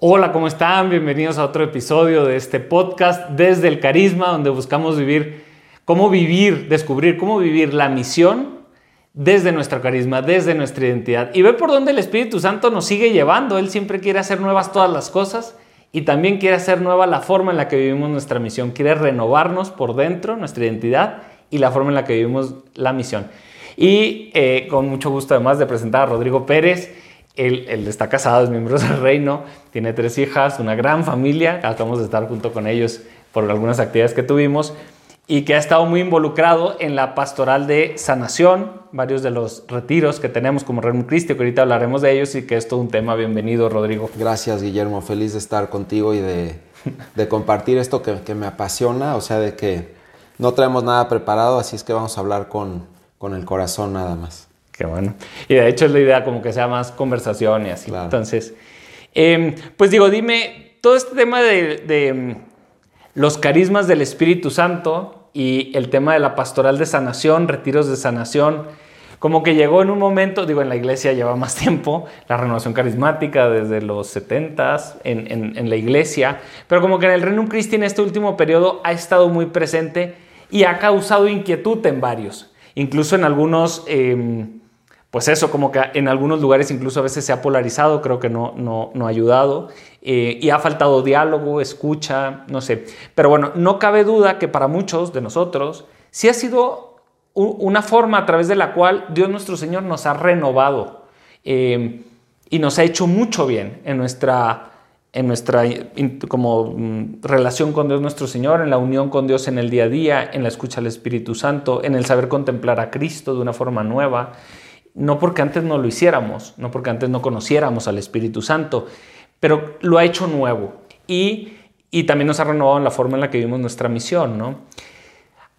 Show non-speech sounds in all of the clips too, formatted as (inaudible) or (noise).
Hola, ¿cómo están? Bienvenidos a otro episodio de este podcast desde el carisma, donde buscamos vivir, cómo vivir, descubrir cómo vivir la misión desde nuestro carisma, desde nuestra identidad y ver por dónde el Espíritu Santo nos sigue llevando. Él siempre quiere hacer nuevas todas las cosas y también quiere hacer nueva la forma en la que vivimos nuestra misión. Quiere renovarnos por dentro, nuestra identidad y la forma en la que vivimos la misión. Y eh, con mucho gusto además de presentar a Rodrigo Pérez. Él, está casado, es miembro del reino, tiene tres hijas, una gran familia, acabamos de estar junto con ellos por algunas actividades que tuvimos y que ha estado muy involucrado en la pastoral de sanación, varios de los retiros que tenemos como Reino Cristo, que ahorita hablaremos de ellos y que es todo un tema. Bienvenido, Rodrigo. Gracias, Guillermo. Feliz de estar contigo y de, compartir esto que, me apasiona, o sea, de que no traemos nada preparado, así es que vamos a hablar con, con el corazón nada más. Qué bueno. Y de hecho es la idea como que sea más conversación y así. Entonces, em, pues digo, dime, todo este tema de, em, los carismas del Espíritu Santo y el tema de la pastoral de sanación, retiros de sanación, como que llegó en un momento, digo, en la iglesia lleva más (laughs) tiempo, la renovación carismática desde los 70 en, en, la iglesia, pero como que en el Reino Christi en este último periodo ha estado muy presente y ha causado inquietud en varios, incluso en algunos... Em, pues eso, como que en algunos lugares incluso a veces se ha polarizado, creo que no, no, no ha ayudado, eh, y ha faltado diálogo, escucha, no sé. Pero bueno, no cabe duda que para muchos de nosotros sí ha sido una forma a través de la cual Dios nuestro Señor nos ha renovado eh, y nos ha hecho mucho bien en nuestra, en nuestra como, mm, relación con Dios nuestro Señor, en la unión con Dios en el día a día, en la escucha al Espíritu Santo, en el saber contemplar a Cristo de una forma nueva no porque antes no lo hiciéramos, no porque antes no conociéramos al Espíritu Santo, pero lo ha hecho nuevo y, también nos ha renovado en la forma en la que vivimos nuestra misión, ¿no?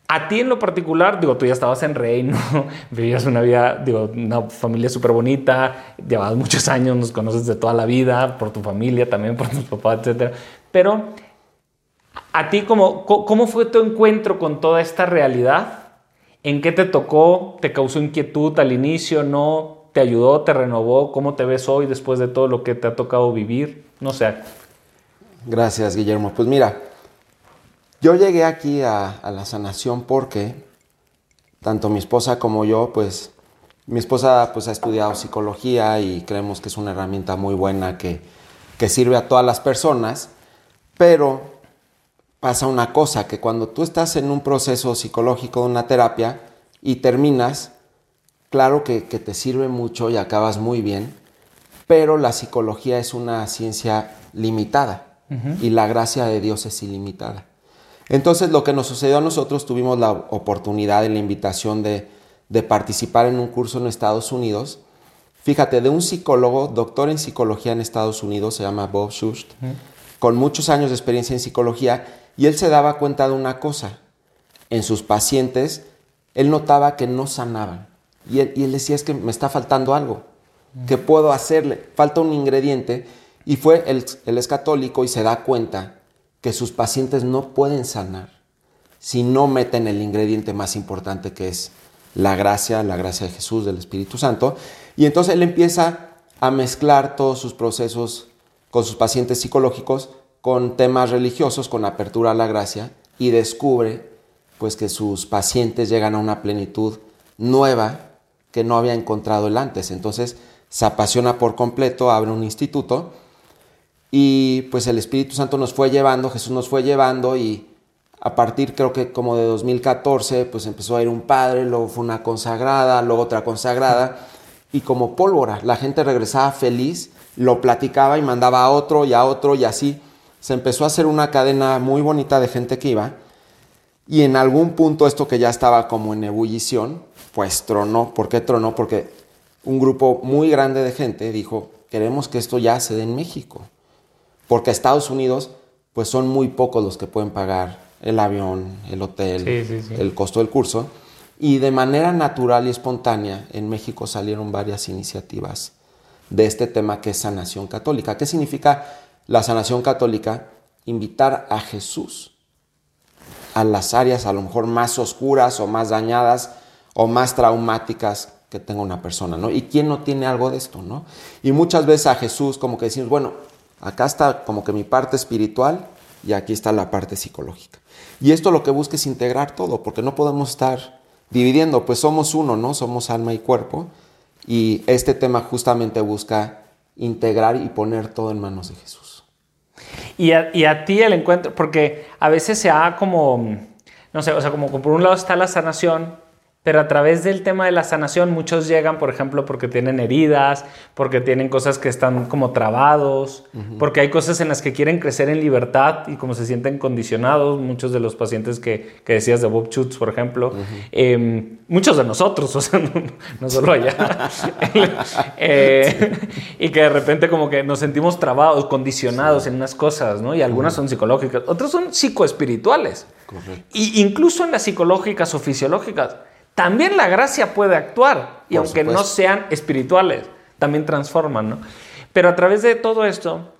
A ti en lo particular, digo, tú ya estabas en Reino, (laughs) vivías una vida, digo, una familia súper bonita, llevabas muchos años, nos conoces de toda la vida, por tu familia también, por tus papás, etc. Pero, ¿a ti cómo, cómo fue tu encuentro con toda esta realidad? ¿En qué te tocó? ¿Te causó inquietud al inicio? ¿No? ¿Te ayudó? ¿Te renovó? ¿Cómo te ves hoy después de todo lo que te ha tocado vivir? No sé. Gracias, Guillermo. Pues mira, yo llegué aquí a, la sanación porque tanto mi esposa como yo, pues mi esposa pues ha estudiado psicología y creemos que es una herramienta muy buena que, que sirve a todas las personas, pero pasa una cosa, que cuando tú estás en un proceso psicológico, de una terapia, y terminas, claro que, te sirve mucho y acabas muy bien, pero la psicología es una ciencia limitada y la gracia de Dios es ilimitada. Entonces lo que nos sucedió a nosotros, tuvimos la oportunidad y la invitación de, participar en un curso en Estados Unidos. Fíjate, de un psicólogo, doctor en psicología en Estados Unidos, se llama Bob Schust, con muchos años de experiencia en psicología, y él se daba cuenta de una cosa. En sus pacientes, él notaba que no sanaban. Y él, decía, es que me está faltando algo. ¿Qué puedo hacerle? Falta un ingrediente. Y fue, él, él es católico y se da cuenta que sus pacientes no pueden sanar si no meten el ingrediente más importante que es la gracia, la gracia de Jesús, del Espíritu Santo. Y entonces él empieza a mezclar todos sus procesos con sus pacientes psicológicos con temas religiosos, con apertura a la gracia, y descubre pues que sus pacientes llegan a una plenitud nueva que no había encontrado antes. Entonces se apasiona por completo, abre un instituto y pues el Espíritu Santo nos fue llevando, Jesús nos fue llevando y a partir creo que como de 2014 pues empezó a ir un padre, luego fue una consagrada, luego otra consagrada y como pólvora, la gente regresaba feliz, lo platicaba y mandaba a otro y a otro y así se empezó a hacer una cadena muy bonita de gente que iba y en algún punto esto que ya estaba como en ebullición, pues tronó. ¿Por qué tronó? Porque un grupo muy grande de gente dijo, queremos que esto ya se dé en México. Porque Estados Unidos, pues son muy pocos los que pueden pagar el avión, el hotel, el costo del curso. Y de manera natural y espontánea, en México salieron varias iniciativas de este tema que es sanación católica. ¿Qué significa la sanación católica, invitar a Jesús a las áreas a lo mejor más oscuras o más dañadas o más traumáticas que tenga una persona, ¿no? ¿Y quién no tiene algo de esto, no? Y muchas veces a Jesús como que decimos, bueno, Acá está como que mi parte espiritual y aquí está la parte psicológica. Y esto lo que busca es integrar todo, porque no podemos estar dividiendo, pues somos uno, ¿no? Somos alma y cuerpo. Y este tema justamente busca integrar y poner todo en manos de Jesús. Y a, y a ti el encuentro, porque a veces se ha como, no sé, o sea, como por un lado está la sanación, pero a través del tema de la sanación muchos llegan, por ejemplo, porque tienen heridas, porque tienen cosas que están como trabados, porque hay cosas en las que quieren crecer en libertad y como se sienten condicionados, muchos de los pacientes que, que decías de Bob Schutz, por ejemplo, em, muchos de nosotros, (laughs) o sea, no, solo allá, (laughs) eh, y que de repente como que nos sentimos trabados, condicionados en unas cosas, ¿no? Y algunas son psicológicas, otras son psicoespirituales. Correcto. Y incluso en las psicológicas o fisiológicas también la gracia puede actuar. Y aunque no sean espirituales, también transforman, ¿no? Pero a través de todo esto,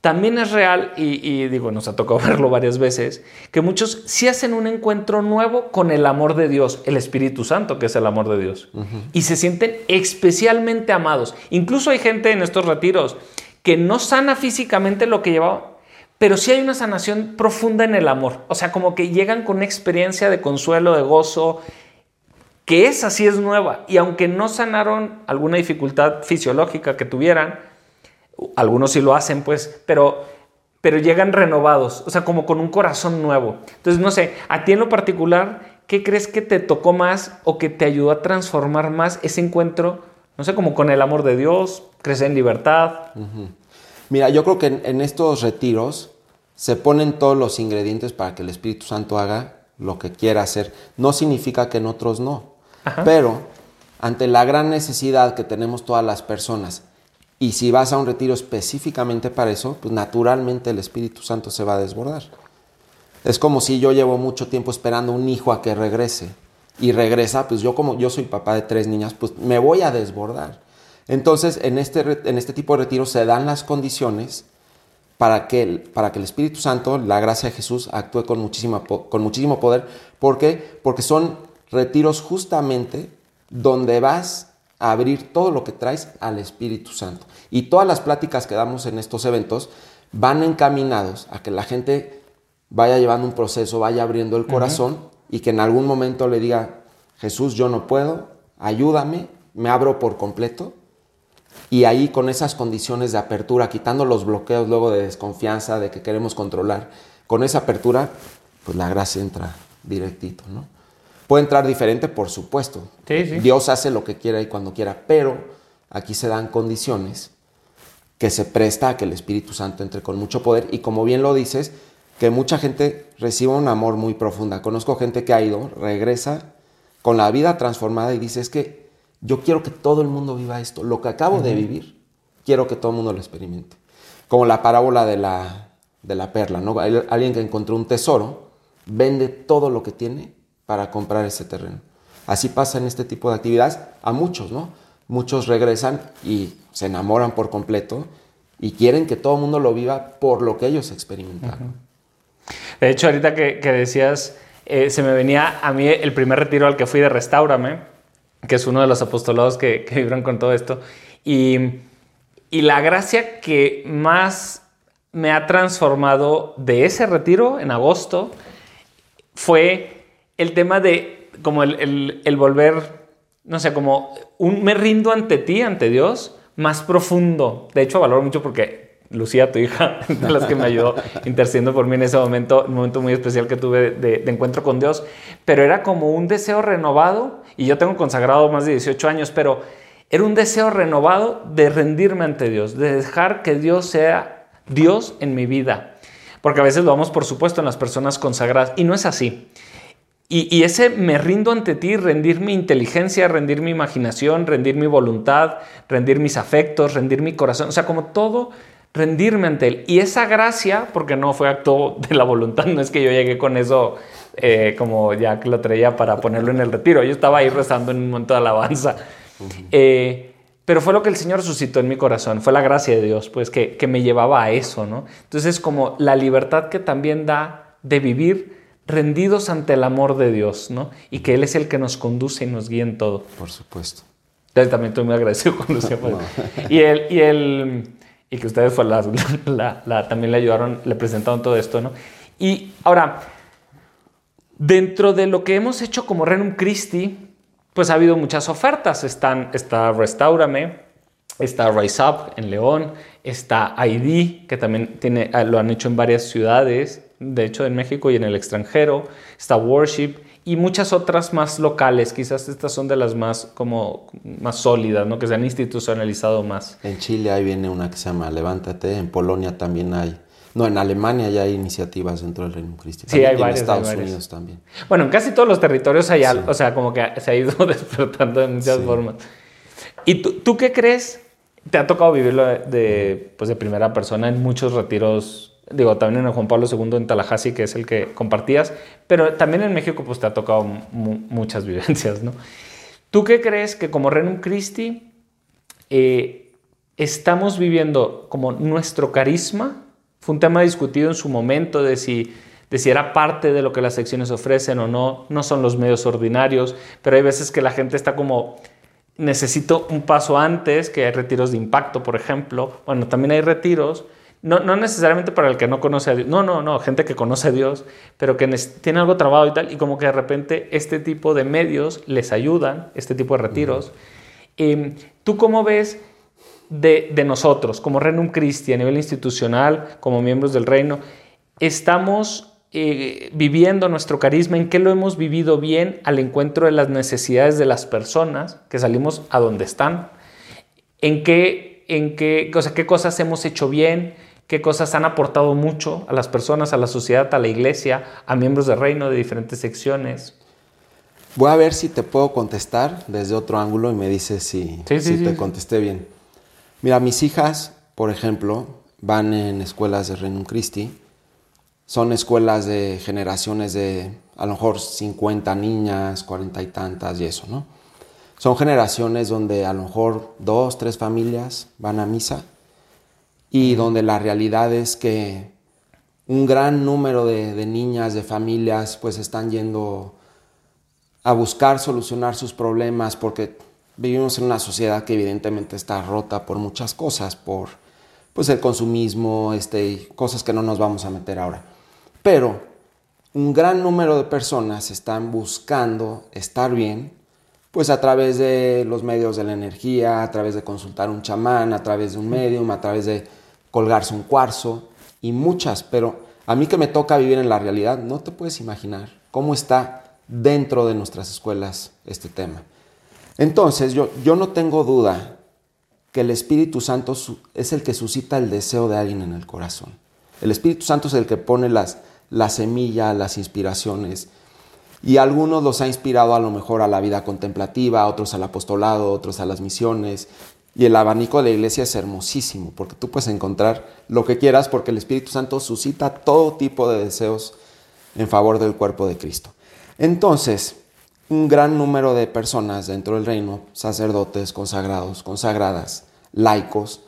también es real, y, digo, nos ha tocado (laughs) verlo varias veces, que muchos sí hacen un encuentro nuevo con el amor de Dios, el Espíritu Santo, que es el amor de Dios, y se sienten especialmente amados. Incluso hay gente en estos retiros que no sana físicamente lo que llevaba, pero sí hay una sanación profunda en el amor. O sea, como que llegan con una experiencia de consuelo, de gozo, que esa sí es nueva. Y aunque no sanaron alguna dificultad fisiológica que tuvieran, algunos sí lo hacen, pues, pero, pero llegan renovados, o sea, como con un corazón nuevo. Entonces, no sé, a ti en lo particular, ¿qué crees que te tocó más o que te ayudó a transformar más ese encuentro? No sé, como con el amor de Dios, crecer en libertad. Mira, yo creo que en, en estos retiros se ponen todos los ingredientes para que el Espíritu Santo haga lo que quiera hacer. No significa que en otros no. Pero ante la gran necesidad que tenemos todas las personas, y si vas a un retiro específicamente para eso, pues naturalmente el Espíritu Santo se va a desbordar. Es como si yo llevo mucho tiempo esperando un hijo a que regrese y regresa, pues yo como yo soy papá de tres niñas, pues me voy a desbordar. Entonces, en este, en este tipo de retiro se dan las condiciones para que, para que el Espíritu Santo, la gracia de Jesús, actúe con, muchísima, con muchísimo poder. ¿Por qué? Porque son retiros justamente donde vas a abrir todo lo que traes al Espíritu Santo. Y todas las pláticas que damos en estos eventos van encaminados a que la gente vaya llevando un proceso, vaya abriendo el corazón y que en algún momento le diga, Jesús, yo no puedo, ayúdame, me abro por completo. Y ahí con esas condiciones de apertura, quitando los bloqueos luego de desconfianza, de que queremos controlar, con esa apertura, pues la gracia entra directito, ¿no? Puede entrar diferente, por supuesto. Dios hace lo que quiera y cuando quiera, pero aquí se dan condiciones que se presta a que el Espíritu Santo entre con mucho poder y como bien lo dices, que mucha gente reciba un amor muy profunda. Conozco gente que ha ido, regresa con la vida transformada y dice, es que yo quiero que todo el mundo viva esto. Lo que acabo de vivir, quiero que todo el mundo lo experimente. Como la parábola de la, de la perla, ¿no? Alguien que encontró un tesoro, vende todo lo que tiene para comprar ese terreno. Así pasa en este tipo de actividades a muchos, ¿no? Muchos regresan y se enamoran por completo y quieren que todo el mundo lo viva por lo que ellos experimentaron. De hecho, ahorita que, decías, eh, se me venía a mí el primer retiro al que fui de Restaurame, que es uno de los apostolados que, que vibran con todo esto, y, y la gracia que más me ha transformado de ese retiro en agosto fue el tema de como el, volver, no sé, como un me rindo ante ti, ante Dios, más profundo. De hecho, valoro mucho porque Lucía, tu hija, (laughs) de las que me ayudó intercediendo por mí en ese momento, un momento muy especial que tuve de, de, encuentro con Dios, pero era como un deseo renovado, y yo tengo consagrado más de 18 años, pero era un deseo renovado de rendirme ante Dios, de dejar que Dios sea Dios en mi vida. Porque a veces lo vamos por supuesto en las personas consagradas, y no es así. Y, ese me rindo ante ti, rendir mi inteligencia, rendir mi imaginación, rendir mi voluntad, rendir mis afectos, rendir mi corazón, o sea, como todo, rendirme ante Él. Y esa gracia, porque no fue acto de la voluntad, no es que yo llegué con eso eh, como ya que lo traía para ponerlo en el retiro, yo estaba ahí rezando en un momento de alabanza. Eh, pero fue lo que el Señor suscitó en mi corazón, fue la gracia de Dios, pues que, que me llevaba a eso, ¿no? Entonces, como la libertad que también da de vivir rendidos ante el amor de Dios, ¿no? Y que Él es el que nos conduce y nos guía en todo. Por supuesto. Entonces también estoy muy agradecido con Lucía. (laughs) y, el, y, el, y que ustedes fue también le ayudaron, le presentaron todo esto, ¿no? Y ahora, dentro de lo que hemos hecho como Renum Christi, pues ha habido muchas ofertas. Están, está Restaurame, está Rise Up en León, está ID, que también tiene, lo han hecho en varias ciudades, de hecho en México y en el extranjero, está Worship y muchas otras más locales, quizás estas son de las más como más sólidas, ¿no? que se han institucionalizado más. En Chile ahí viene una que se llama Levántate, en Polonia también hay. No, en Alemania ya hay iniciativas dentro del Reino Cristiano. Sí, hay varias. En Estados Unidos también. Bueno, en casi todos los territorios hay algo, o sea, como que se ha ido (laughs) despertando de muchas formas. ¿Y tú, qué crees? Te ha tocado vivirlo de, pues de primera persona en muchos retiros digo, también en Juan Pablo II en Tallahassee, que es el que compartías, pero también en México pues te ha tocado muchas (laughs) vivencias, ¿no? ¿Tú qué crees que como Renum Christi eh, estamos viviendo como nuestro carisma? Fue un tema discutido en su momento de si, de si era parte de lo que las secciones ofrecen o no, no son los medios ordinarios, pero hay veces que la gente está como necesito un paso antes, que hay retiros de impacto, por ejemplo. Bueno, también hay retiros, no, no, necesariamente para el que no conoce a Dios, no, no, no, gente que conoce a Dios, pero que tiene algo trabado y tal, y como que de repente este tipo de medios les ayudan, este tipo de retiros. Em, ¿Tú cómo ves de, nosotros, como Renum Christi, a nivel institucional, como miembros del reino, estamos eh, viviendo nuestro carisma? ¿En qué lo hemos vivido bien al encuentro de las necesidades de las personas que salimos a donde están? ¿En qué, en qué, o qué cosas hemos hecho bien? Qué cosas han aportado mucho a las personas, a la sociedad, a la iglesia, a miembros del reino de diferentes secciones. Voy a ver si te puedo contestar desde otro ángulo y me dices si, si te contesté bien. Mira, mis hijas, por ejemplo, van en escuelas de Reino Christi. Son escuelas de generaciones de a lo mejor 50 niñas, 40 y tantas y eso, ¿no? Son generaciones donde a lo mejor dos, tres familias van a misa y donde la realidad es que un gran número de, niñas, de familias, pues están yendo a buscar solucionar sus problemas porque vivimos en una sociedad que evidentemente está rota por muchas cosas, por pues el consumismo, este, cosas que no nos vamos a meter ahora. Pero un gran número de personas están buscando estar bien, pues a través de los medios de la energía, a través de consultar un chamán, a través de un medium, a través de colgarse un cuarzo y muchas, pero a mí que me toca vivir en la realidad, no te puedes imaginar cómo está dentro de nuestras escuelas este tema. Entonces, yo, yo no tengo duda que el Espíritu Santo es el que suscita el deseo de alguien en el corazón. El Espíritu Santo es el que pone las, la semilla, las inspiraciones. Y algunos los ha inspirado a lo mejor a la vida contemplativa, otros al apostolado, otros a las misiones, y el abanico de la iglesia es hermosísimo, porque tú puedes encontrar lo que quieras, porque el Espíritu Santo suscita todo tipo de deseos en favor del cuerpo de Cristo. Entonces, un gran número de personas dentro del reino, sacerdotes, consagrados, consagradas, laicos,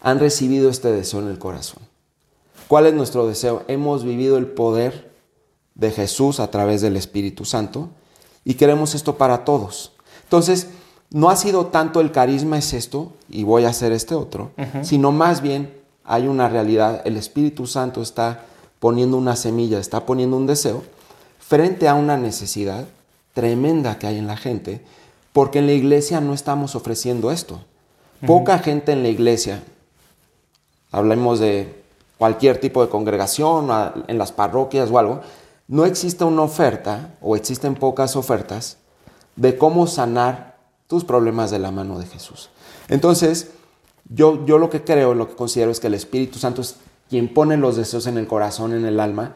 han recibido este deseo en el corazón. ¿Cuál es nuestro deseo? Hemos vivido el poder de Jesús a través del Espíritu Santo y queremos esto para todos. Entonces, no ha sido tanto el carisma es esto y voy a hacer este otro, sino más bien hay una realidad, el Espíritu Santo está poniendo una semilla, está poniendo un deseo frente a una necesidad tremenda que hay en la gente, porque en la iglesia no estamos ofreciendo esto. Poca gente en la iglesia, hablemos de cualquier tipo de congregación, en las parroquias o algo, no existe una oferta o existen pocas ofertas de cómo sanar tus problemas de la mano de Jesús. Entonces, yo, yo lo que creo, lo que considero es que el Espíritu Santo es quien pone los deseos en el corazón, en el alma,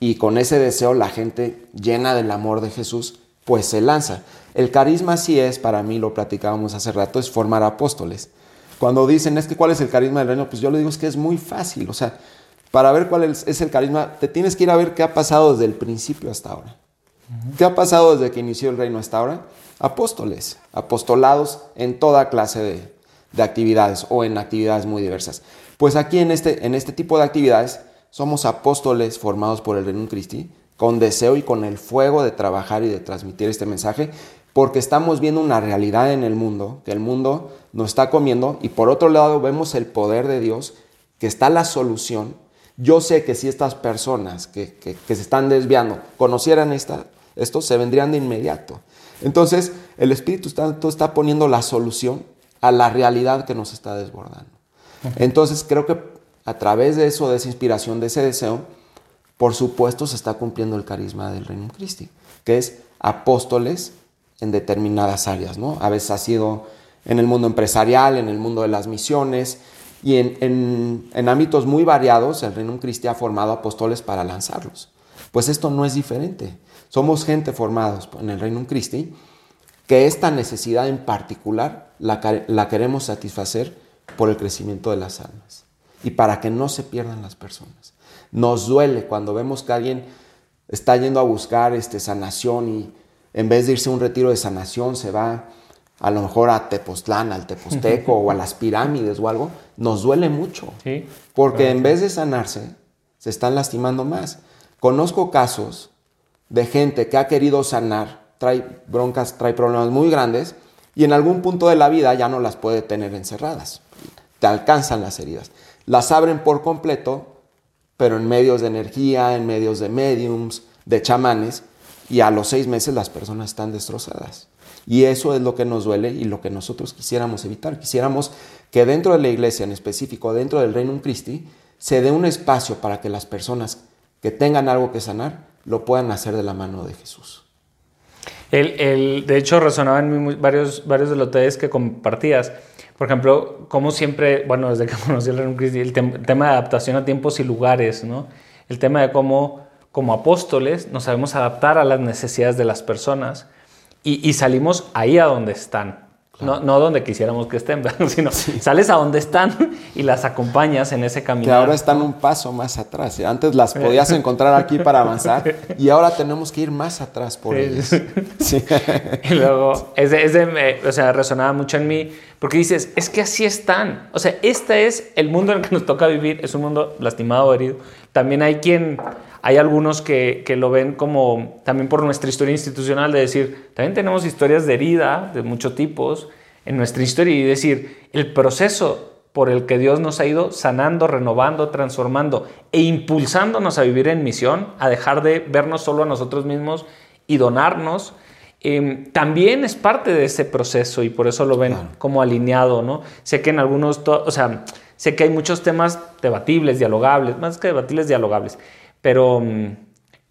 y con ese deseo la gente llena del amor de Jesús, pues se lanza. El carisma sí es, para mí, lo platicábamos hace rato, es formar apóstoles. Cuando dicen, es que cuál es el carisma del reino, pues yo le digo es que es muy fácil. O sea, para ver cuál es el carisma, te tienes que ir a ver qué ha pasado desde el principio hasta ahora. ¿Qué ha pasado desde que inició el reino hasta ahora? apóstoles, apostolados en toda clase de, actividades o en actividades muy diversas. Pues aquí en este, en este tipo de actividades somos apóstoles formados por el Reino Cristi, con deseo y con el fuego de trabajar y de transmitir este mensaje, porque estamos viendo una realidad en el mundo, que el mundo nos está comiendo, y por otro lado vemos el poder de Dios, que está la solución. Yo sé que si estas personas que, se están desviando conocieran esta, esto, se vendrían de inmediato. Entonces, el Espíritu Santo está poniendo la solución a la realidad que nos está desbordando. Entonces, creo que a través de eso, de esa inspiración, de ese deseo, por supuesto se está cumpliendo el carisma del Reino Christi, que es apóstoles en determinadas áreas, ¿no? A veces ha sido en el mundo empresarial, en el mundo de las misiones y en, ámbitos muy variados el Reino Christi ha formado apóstoles para lanzarlos. Pues esto no es diferente. Somos gente formados en el Reino Christi que esta necesidad en particular la, la queremos satisfacer por el crecimiento de las almas y para que no se pierdan las personas. Nos duele cuando vemos que alguien está yendo a buscar este, sanación y en vez de irse a un retiro de sanación se va a lo mejor a Tepoztlán, al Teposteco (laughs) o a las pirámides o algo, nos duele mucho. porque en vez de sanarse, se están lastimando más. Conozco casos de gente que ha querido sanar, trae broncas, trae problemas muy grandes y en algún punto de la vida ya no las puede tener encerradas. Te alcanzan las heridas. Las abren por completo, pero en medios de energía, en medios de mediums, de chamanes, y a los seis meses las personas están destrozadas. Y eso es lo que nos duele y lo que nosotros quisiéramos evitar. Quisiéramos que dentro de la iglesia, en específico dentro del Reino Christi, se dé un espacio para que las personas que tengan algo que sanar lo puedan hacer de la mano de Jesús. El, de hecho, resonaban en varios, varios de los temas que compartías. Por ejemplo, como siempre, bueno, desde que (laughs) conocí el el, el tema de adaptación a tiempos y lugares, ¿no? El tema de cómo como apóstoles nos sabemos adaptar a las necesidades de las personas y, salimos ahí a donde están. No, no donde quisiéramos que estén, (laughs) sino sales a donde están y las acompañas en ese camino. Que ahora están un paso más atrás. Antes las podías encontrar aquí para avanzar (laughs) y ahora tenemos que ir más atrás por ellos. (laughs) Y luego, ese, ese o sea, resonaba mucho en mí porque dices, es que así están. O sea, este es el mundo en el que nos toca vivir. Es un mundo lastimado, herido. También hay quien hay algunos que, lo ven como también por nuestra historia institucional, de decir, también tenemos historias de herida de muchos tipos en nuestra historia y decir, el proceso por el que Dios nos ha ido sanando, renovando, transformando e impulsándonos a vivir en misión, a dejar de vernos solo a nosotros mismos y donarnos, em, también es parte de ese proceso y por eso lo ven como alineado, ¿no? Sé que en algunos, o sea, sé que hay muchos temas debatibles, dialogables, más que debatibles, dialogables, pero mm,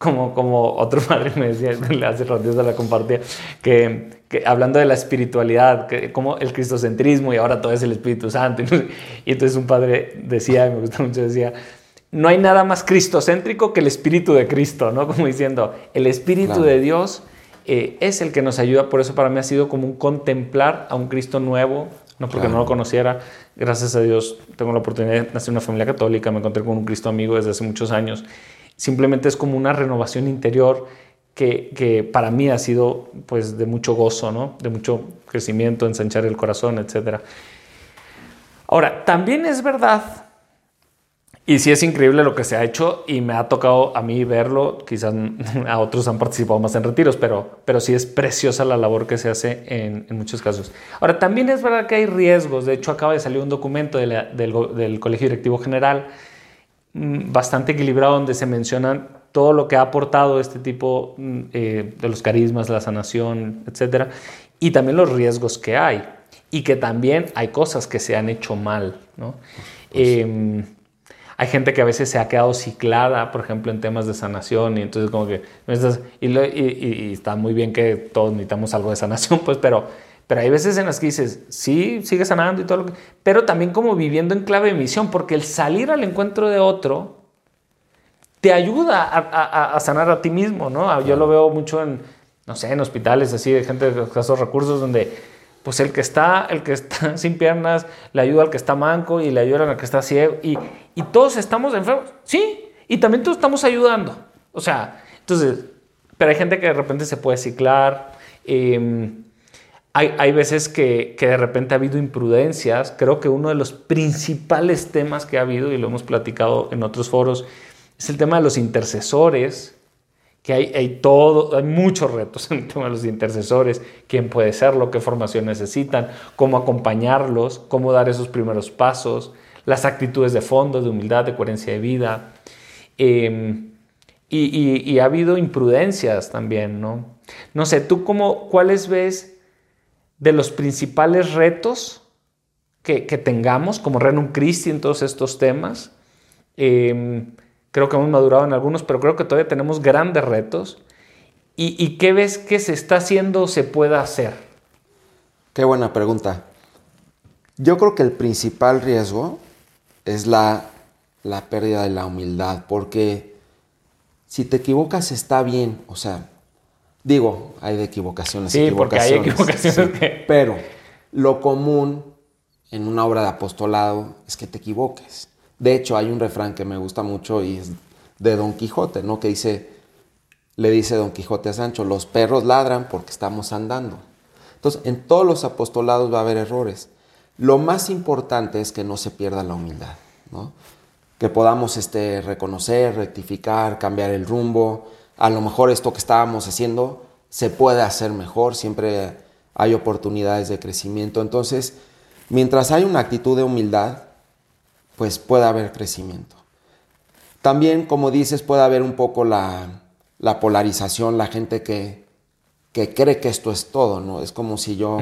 como, como otro (laughs) padre me decía, (laughs) hace rato se la compartía, que, que, hablando de la espiritualidad, que, como el cristocentrismo y ahora todo es el Espíritu Santo. Y, entonces un padre decía, y me gusta mucho, decía, no hay nada más cristocéntrico que el Espíritu de Cristo, ¿no? Como diciendo, el Espíritu de Dios eh, es el que nos ayuda, por eso para mí ha sido como un contemplar a un Cristo nuevo, no porque no lo conociera, gracias a Dios tengo la oportunidad de nacer en una familia católica, me encontré con un Cristo amigo desde hace muchos años simplemente es como una renovación interior que, para mí ha sido pues de mucho gozo, ¿no? de mucho crecimiento, ensanchar el corazón, etc. Ahora, también es verdad, y sí es increíble lo que se ha hecho y me ha tocado a mí verlo, quizás (laughs) a otros han participado más en retiros, pero, pero sí es preciosa la labor que se hace en, muchos casos. Ahora, también es verdad que hay riesgos, de hecho acaba de salir un documento del, del Colegio Directivo General bastante equilibrado donde se mencionan todo lo que ha aportado este tipo mm, eh, de los carismas, la sanación, etc. Y también los riesgos que hay. Y que también hay cosas que se han hecho mal. Em, hay gente que a veces se ha quedado ciclada, por ejemplo, en temas de sanación. Y entonces como que... Y, y está muy bien que todos necesitamos algo de sanación, (laughs) pues, pero pero hay veces en las que dices, sí, sigue sanando y todo lo que... Pero también como viviendo en clave de misión, porque el salir al encuentro de otro te ayuda a, sanar a ti mismo, ¿no? Yo lo veo mucho en, no sé, en hospitales así de gente de escasos recursos donde pues el que está, el que está (laughs) sin piernas le ayuda al que está manco y le ayuda al que está ciego y, y todos estamos enfermos, sí, y también todos estamos ayudando. O sea, entonces, pero hay gente que de repente se puede ciclar. Eh, hay, veces que, de repente ha habido imprudencias. Creo que uno de los principales temas que ha habido, y lo hemos platicado en otros foros, es el tema de los intercesores que hay, hay, todo, hay muchos retos en el tema de los intercesores, quién puede serlo, qué formación necesitan, cómo acompañarlos, cómo dar esos primeros pasos, las actitudes de fondo, de humildad, de coherencia de vida. Em, y, ha habido imprudencias también, ¿no? No sé, ¿tú cómo, cuáles ves de los principales retos que, tengamos como Renum Christi en todos estos temas? Em, creo que hemos madurado en algunos, pero creo que todavía tenemos grandes retos. ¿Y, qué ves que se está haciendo o se pueda hacer? Qué buena pregunta. Yo creo que el principal riesgo es la, la pérdida de la humildad, porque si te equivocas está bien, o sea, digo, hay de equivocaciones. Sí, porque hay equivocaciones Pero lo común en una obra de apostolado es que te equivoques. De hecho, hay un refrán que me gusta mucho y es de Don Quijote, ¿no? Que dice, le dice Don Quijote a Sancho, los perros ladran porque estamos andando. Entonces, en todos los apostolados va a haber errores. Lo más importante es que no se pierda la humildad, ¿no? que podamos este, reconocer, rectificar, cambiar el rumbo. A lo mejor esto que estábamos haciendo se puede hacer mejor, siempre hay oportunidades de crecimiento. Entonces, mientras hay una actitud de humildad, pues puede haber crecimiento. También, como dices, puede haber un poco la, polarización, la gente que, que, cree que esto es todo, ¿no? Es como si yo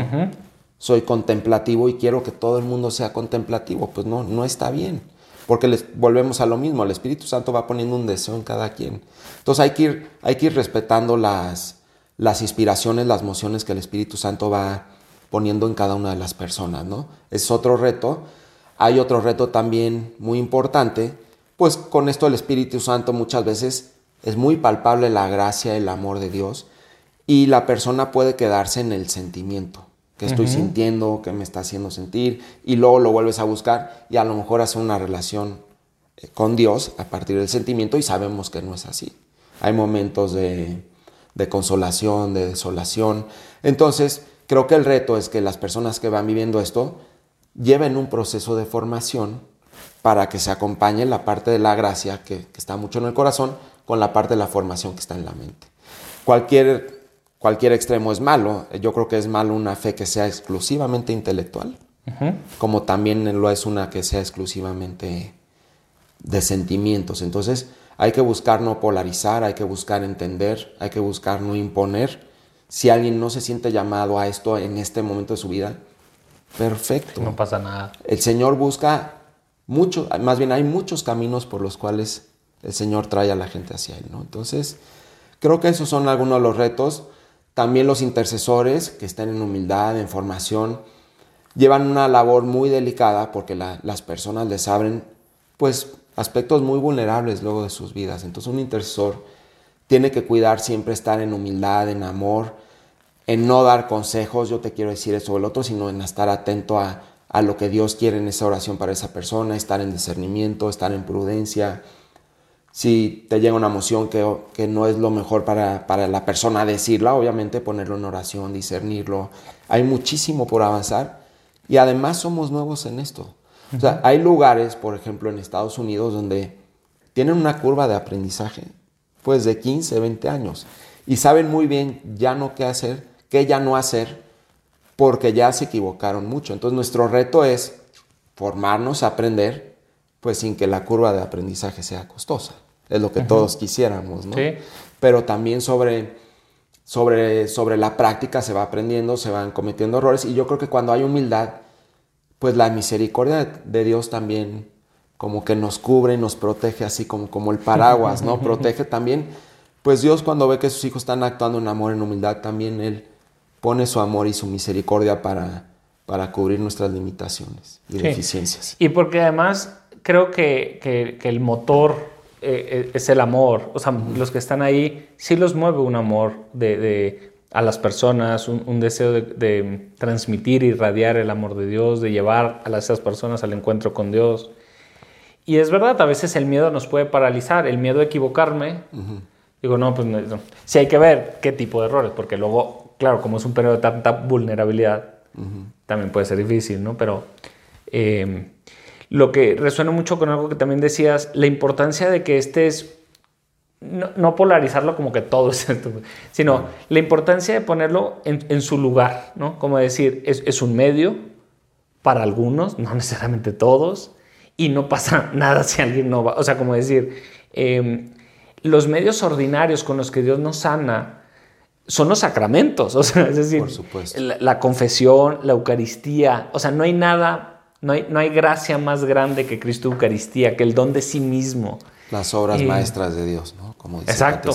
soy contemplativo y quiero que todo el mundo sea contemplativo. Pues no, no está bien, porque les volvemos a lo mismo, el Espíritu Santo va poniendo un deseo en cada quien. Entonces hay que ir, hay que ir respetando las, las inspiraciones, las mociones que el Espíritu Santo va poniendo en cada una de las personas, ¿no? Es otro reto. Hay otro reto también muy importante, pues con esto el Espíritu Santo muchas veces es muy palpable la gracia, el amor de Dios, y la persona puede quedarse en el sentimiento que estoy sintiendo, que me está haciendo sentir, y luego lo vuelves a buscar y a lo mejor hace una relación eh, con Dios a partir del sentimiento y sabemos que no es así. Hay momentos de, consolación, de desolación. Entonces, creo que el reto es que las personas que van viviendo esto lleven un proceso de formación para que se acompañe la parte de la gracia que, que está mucho en el corazón con la parte de la formación que está en la mente. Cualquier cualquier extremo es malo. Yo creo que es malo una fe que sea exclusivamente intelectual, como también lo es una que sea exclusivamente de sentimientos. Entonces hay que buscar no polarizar, hay que buscar entender, hay que buscar no imponer. Si alguien no se siente llamado a esto en este momento de su vida, perfecto. No pasa nada. El Señor busca mucho, más bien hay muchos caminos por los cuales el Señor trae a la gente hacia Él, ¿no? Entonces, creo que esos son algunos de los retos. También los intercesores que están en humildad, en formación, llevan una labor muy delicada porque las personas les abren pues aspectos muy vulnerables luego de sus vidas. Entonces un intercesor tiene que cuidar siempre estar en humildad, en amor, en no dar consejos, yo te quiero decir eso o el otro, sino en estar atento a, a lo que Dios quiere en esa oración para esa persona, estar en discernimiento, estar en prudencia, si te llega una emoción que, que no es lo mejor para, para, la persona decirla, obviamente ponerlo en oración, discernirlo. Hay muchísimo por avanzar y además somos nuevos en esto. O sea, hay lugares, por ejemplo, en Estados Unidos donde tienen una curva de aprendizaje, pues de 15, 20 años, y saben muy bien ya no qué hacer, qué ya no hacer, porque ya se equivocaron mucho. Entonces nuestro reto es formarnos, aprender, pues sin que la curva de aprendizaje sea costosa es lo que todos quisiéramos, ¿no? Sí. Pero también sobre, sobre, sobre la práctica se va aprendiendo, se van cometiendo errores y yo creo que cuando hay humildad, pues la misericordia de Dios también como que nos cubre y nos protege así como, como el paraguas, ¿no? (laughs) Protege también, pues Dios cuando ve que sus hijos están actuando en amor, en humildad, también Él pone su amor y su misericordia para, para cubrir nuestras limitaciones y deficiencias. Y porque además creo que, que, que el motor eh, eh, es el amor. O sea, los que están ahí, sí los mueve un amor de, a las personas, un, deseo de, transmitir y irradiar el amor de Dios, de llevar a esas personas al encuentro con Dios. Y es verdad, a veces el miedo nos puede paralizar, el miedo a equivocarme. Digo, no, pues no. sí hay que ver qué tipo de errores, porque luego, claro, como es un periodo de tanta vulnerabilidad, también puede ser difícil, ¿no? Pero eh, lo que resuena mucho con algo que también decías, la importancia de que estés no, polarizarlo como que todo es esto, sino la importancia de ponerlo en, su lugar, ¿no? Como decir, es, un medio para algunos, no necesariamente todos, y no pasa (laughs) nada si alguien no va. O sea, como decir, em, los medios ordinarios con los que Dios nos sana son los sacramentos, (laughs) o sea, es decir, La, confesión, la Eucaristía, o sea, no hay nada, no hay, no hay gracia más grande que Cristo Eucaristía, que el don de sí mismo. Las obras maestras de Dios, ¿no? Como dice exacto.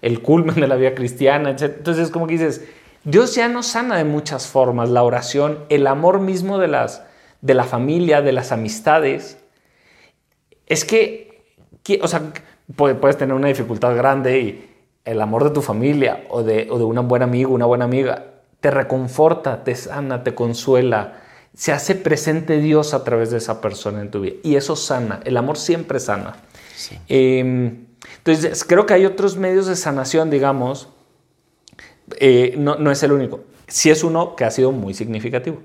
El, culmen de la vida cristiana, etc. Entonces, como que dices, Dios ya nos sana de muchas formas, la oración, el amor mismo de, las, de la familia, de las amistades. Es que, o sea, puedes tener una dificultad grande y el amor de tu familia o de, o de un buen amigo, una buena amiga, te reconforta, te sana, te consuela. Se hace presente Dios a través de esa persona en tu vida. Y eso sana. El amor siempre sana. Em, entonces, creo que hay otros medios de sanación, digamos. Eh, no, es el único. Sí es uno que ha sido muy significativo.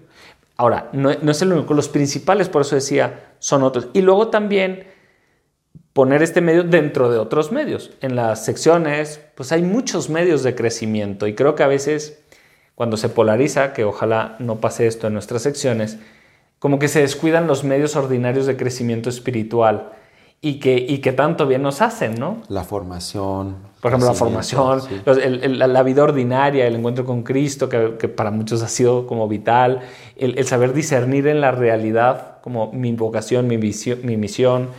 Ahora, no, es el único. Los principales, por eso decía, son otros. Y luego también poner este medio dentro de otros medios. En las secciones, pues hay muchos medios de crecimiento y creo que a veces cuando se polariza, que ojalá no pase esto en nuestras secciones, como que se descuidan los medios ordinarios de crecimiento espiritual y que, y que tanto bien nos hacen, ¿no? La formación. Por ejemplo, la formación, la vida ordinaria, el encuentro con Cristo, que, que para muchos ha sido como vital, el, el, saber discernir en la realidad como mi vocación, mi, visión, mi misión,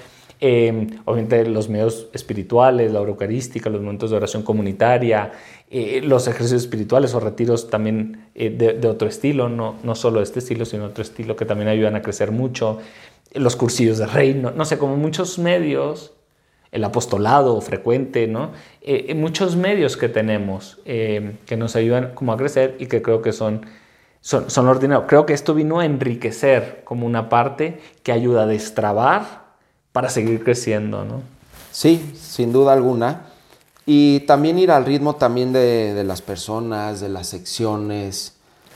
eh, obviamente los medios espirituales, la eucarística, los momentos de oración comunitaria, eh, los ejercicios espirituales o retiros también eh, de, otro estilo, no, no solo este estilo, sino otro estilo que también ayudan a crecer mucho los cursillos de reino, no sé, como muchos medios, el apostolado frecuente, ¿no? Eh, muchos medios que tenemos que nos ayudan como a crecer y que creo que son, son, son ordinarios. Creo que esto vino a enriquecer como una parte que ayuda a destrabar para seguir creciendo, ¿no? Sí, sin duda alguna. Y también ir al ritmo también de, de las personas, de las secciones,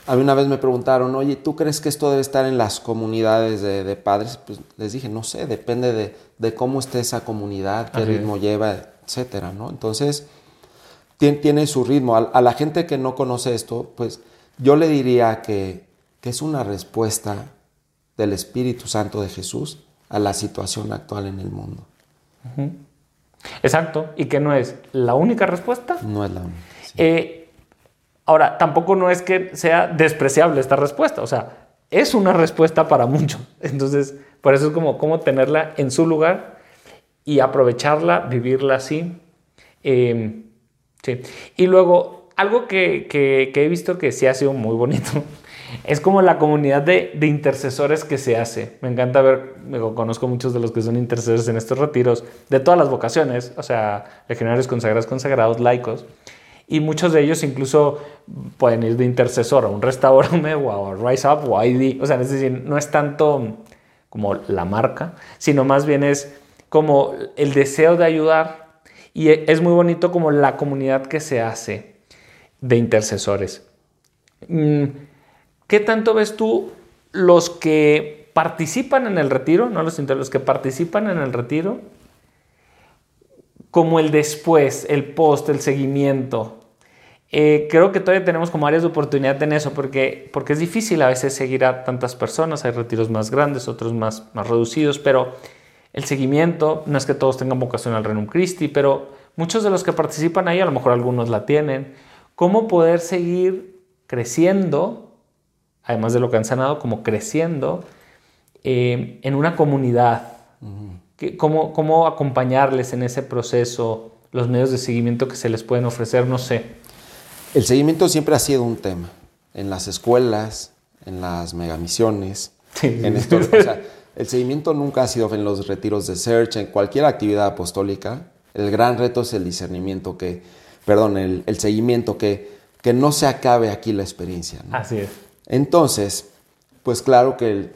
a mí una vez me preguntaron, oye, ¿tú crees que esto debe estar en las comunidades de, padres? Pues les dije, no sé, depende de, cómo esté esa comunidad, qué ritmo lleva, etcétera, ¿no? Entonces, tiene, su ritmo. A, la gente que no conoce esto, pues yo le diría que, es una respuesta del Espíritu Santo de Jesús a la situación actual en el mundo. Exacto, y que no es la única respuesta. No es la única. Eh, Ahora, tampoco no es que sea despreciable esta respuesta, o sea, es una respuesta para muchos. (laughs) Entonces, por eso es como cómo tenerla en su lugar y aprovecharla, vivirla así. Em, sí. Y luego, algo que, he visto que sí ha sido muy bonito es como la comunidad de, de, intercesores que se hace. Me encanta ver, conozco muchos de los que son intercesores en estos retiros, de todas las vocaciones, o sea, legionarios consagrados, consagrados, laicos. Y muchos de ellos incluso pueden ir de intercesor a un restaurante (laughs) o a Rise Up o a ID. O sea, es decir, no es tanto como la marca, sino más bien es como el deseo de ayudar. Y es muy bonito como la comunidad que se hace de intercesores. Mm, ¿Qué tanto ves tú los que participan en el retiro, no los, los que participan en el retiro, como el después, el post, el seguimiento? Eh, creo que todavía tenemos como áreas de oportunidad en eso, porque, porque es difícil a veces seguir a tantas personas, hay retiros más grandes, otros más, más reducidos, pero el seguimiento, no es que todos tengan vocación al Renum Christi, pero muchos de los que participan ahí, a lo mejor algunos la tienen, cómo poder seguir creciendo, además de lo que han sanado, como creciendo eh, en una comunidad, cómo, cómo acompañarles en ese proceso, los medios de seguimiento que se les pueden ofrecer, no sé. El seguimiento siempre ha sido un tema en las escuelas, en las megamisiones, en esto, (laughs) el seguimiento nunca ha sido en los retiros de search, en cualquier actividad apostólica. El gran reto es el discernimiento que, perdón, el, seguimiento que, que no se acabe aquí la experiencia. Así es. Entonces, pues claro que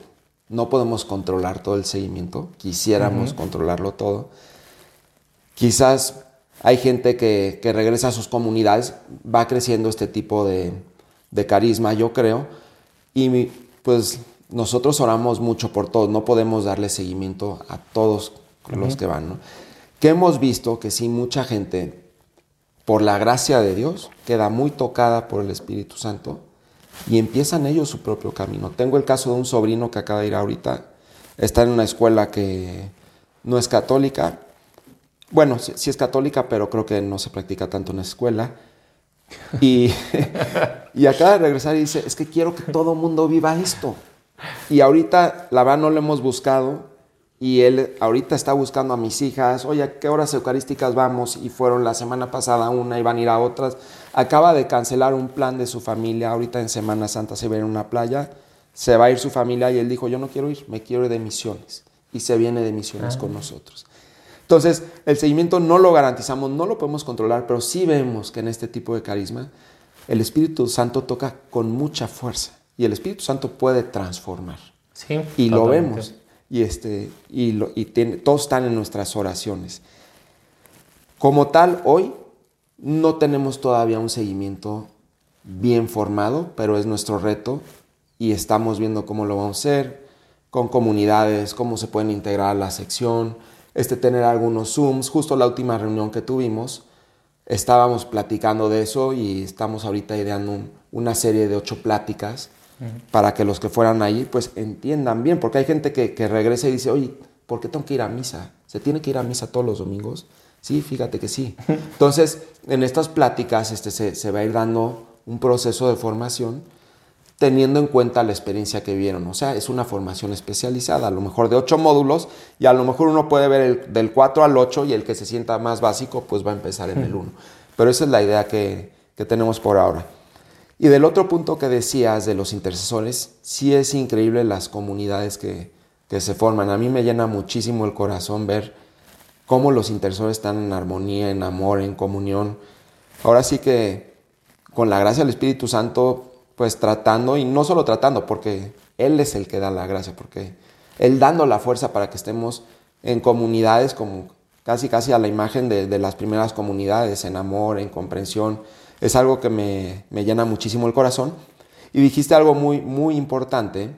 no podemos controlar todo el seguimiento, quisiéramos controlarlo todo. Quizás hay gente que, regresa a sus comunidades, va creciendo este tipo de, carisma, yo creo, y pues nosotros oramos mucho por todos, no podemos darle seguimiento a todos los que van, que hemos visto que sí, mucha gente, por la gracia de Dios, queda muy tocada por el Espíritu Santo y empiezan ellos su propio camino. Tengo el caso de un sobrino que acaba de ir ahorita, está en una escuela que no es católica, bueno, sí, es católica, pero creo que no se practica tanto en la escuela. (laughs) Y, acaba de regresar y dice, es que quiero que todo mundo viva esto. Y ahorita, la verdad, no lo hemos buscado. Y él ahorita está buscando a mis hijas, oye, ¿a qué horas eucarísticas vamos? Y fueron la semana pasada una y van a ir a otras. Acaba de cancelar un plan de su familia, ahorita en Semana Santa se va a ir a una playa, se va a ir su familia y él dijo, yo no quiero ir, me quiero ir de misiones. Y se viene de misiones con ah. nosotros. Entonces, el seguimiento no lo garantizamos, no lo podemos controlar, pero sí vemos que en este tipo de carisma el Espíritu Santo toca con mucha fuerza y el Espíritu Santo puede transformar. Sí, y lo vemos. Y, este, y, lo, y todos están en nuestras oraciones. Como tal, hoy no tenemos todavía un seguimiento bien formado, pero es nuestro reto y estamos viendo cómo lo vamos a hacer, con comunidades, cómo se pueden integrar a la sección, este, tener algunos Zooms. Justo la última reunión que tuvimos, estábamos platicando de eso y estamos ahorita ideando una serie de ocho pláticas para que los que fueran ahí pues entiendan bien, porque hay gente que, que, regresa y dice, oye, ¿por qué tengo que ir a misa? ¿Se tiene que ir a misa todos los domingos? Sí, fíjate que sí. Entonces, en estas pláticas este, se, se va a ir dando un proceso de formación teniendo en cuenta la experiencia que vieron. O sea, es una formación especializada, a lo mejor de ocho módulos, y a lo mejor uno puede ver el, del 4 al 8 y el que se sienta más básico, pues va a empezar en el 1. Pero esa es la idea que, que tenemos por ahora. Y del otro punto que decías de los intercesores, sí es increíble las comunidades que, que se forman. A mí me llena muchísimo el corazón ver cómo los intercesores están en armonía, en amor, en comunión. Ahora sí que con la gracia del Espíritu Santo, pues tratando, y no solo tratando, porque Él es el que da la gracia, porque Él dando la fuerza para que estemos en comunidades como casi casi a la imagen de, de las primeras comunidades, en amor, en comprensión, es algo que me, llena muchísimo el corazón. Y dijiste algo muy, muy importante.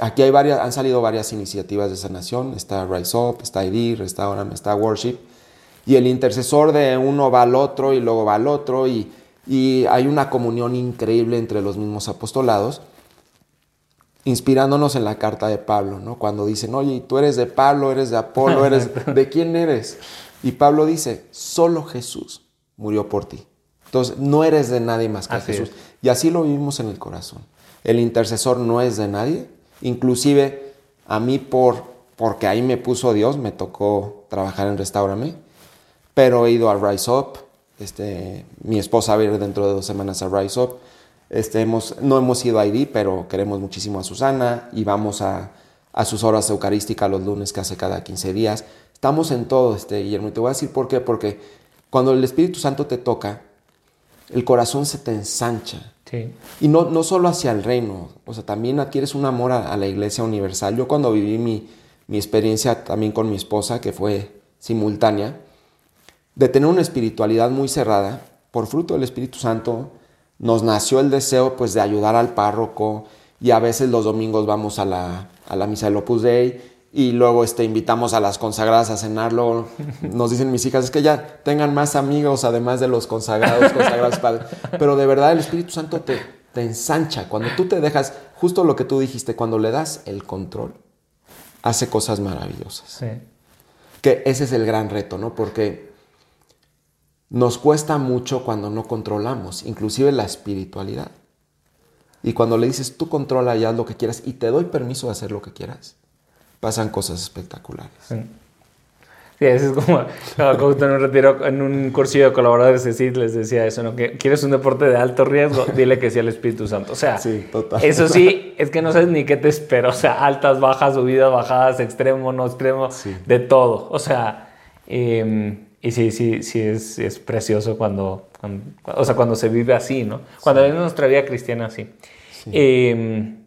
Aquí hay varias, han salido varias iniciativas de sanación. Está Rise Up, está ID, está está Worship. Y el intercesor de uno va al otro y luego va al otro. Y, y hay una comunión increíble entre los mismos apostolados. Inspirándonos en la carta de Pablo, ¿no? Cuando dicen, oye, tú eres de Pablo, eres de Apolo, eres (laughs) de quién eres. Y Pablo dice, solo Jesús murió por ti. Entonces, no eres de nadie más que Jesús. Y así lo vivimos en el corazón. El intercesor no es de nadie. Inclusive a mí por, porque ahí me puso Dios, me tocó trabajar en Restaurame, pero he ido a Rise Up. Este, mi esposa va a ir dentro de dos semanas a Rise Up. Este, hemos, no hemos ido a ID, pero queremos muchísimo a Susana y vamos a, a sus horas eucarísticas los lunes que hace cada 15 días. Estamos en todo, este, Guillermo. Y te voy a decir por qué. Porque cuando el Espíritu Santo te toca, el corazón se te ensancha. Y no, no solo hacia el reino, o sea, también adquieres un amor a, la iglesia universal. Yo cuando viví mi, mi, experiencia también con mi esposa, que fue simultánea, de tener una espiritualidad muy cerrada, por fruto del Espíritu Santo, nos nació el deseo pues de ayudar al párroco y a veces los domingos vamos a la, a la misa del Opus Dei y luego este, invitamos a las consagradas a cenarlo. (laughs) Nos dicen mis hijas, es que ya tengan más amigos además de los consagrados, consagrados padres. Pero de verdad el Espíritu Santo te, te ensancha. Cuando tú te dejas, justo lo que tú dijiste, cuando le das el control, hace cosas maravillosas. Sí. Que ese es el gran reto, ¿no? Porque nos cuesta mucho cuando no controlamos, inclusive la espiritualidad. Y cuando le dices, tú controla y haz lo que quieras y te doy permiso de hacer lo que quieras pasan cosas espectaculares. Sí. eso es como, en un retiro, en un cursillo de colaboradores de les decía eso, ¿no? Que quieres un deporte de alto riesgo, dile que sí al Espíritu Santo. O sea, eso sí, (laughs) es que no sabes ni qué te espera. O sea, altas, bajas, subidas, bajadas, extremo, no extremo, de todo. O sea, em, y sí, sí, sí es, es precioso cuando, o sea, cuando se vive así, ¿no? Cuando es nuestra vida cristiana así. Eh,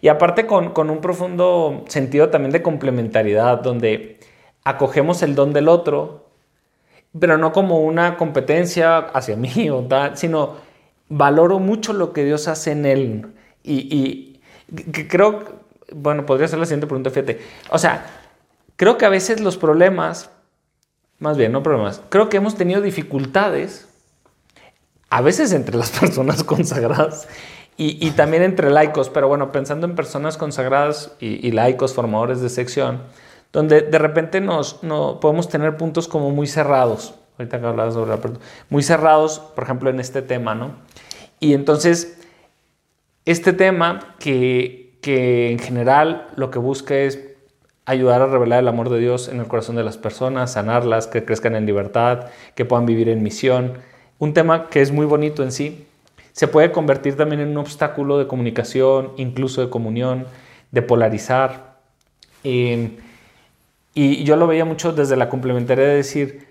y aparte con, un profundo sentido también de complementariedad, donde acogemos el don del otro, pero no como una competencia hacia (laughs) mí o tal, sino valoro mucho lo que Dios hace en él. Y, creo, bueno, podría ser la siguiente pregunta, fíjate. O sea, creo que a veces los problemas más bien, no problemas. Creo que hemos tenido dificultades, a veces entre las (laughs) personas consagradas y, también entre laicos, pero bueno, pensando en personas consagradas y, laicos, formadores de sección, donde de repente nos, no, podemos tener puntos como muy cerrados. Ahorita que hablabas sobre la muy cerrados, por ejemplo, en este tema, ¿no? Y entonces, este tema que, que en general lo que busca es ayudar a revelar el amor de Dios en el corazón de las personas, sanarlas, que crezcan en libertad, que puedan vivir en misión. Un tema que es muy bonito en sí, se puede convertir también en un obstáculo de comunicación, incluso de comunión, de polarizar. y yo lo veía mucho desde la complementaria de decir,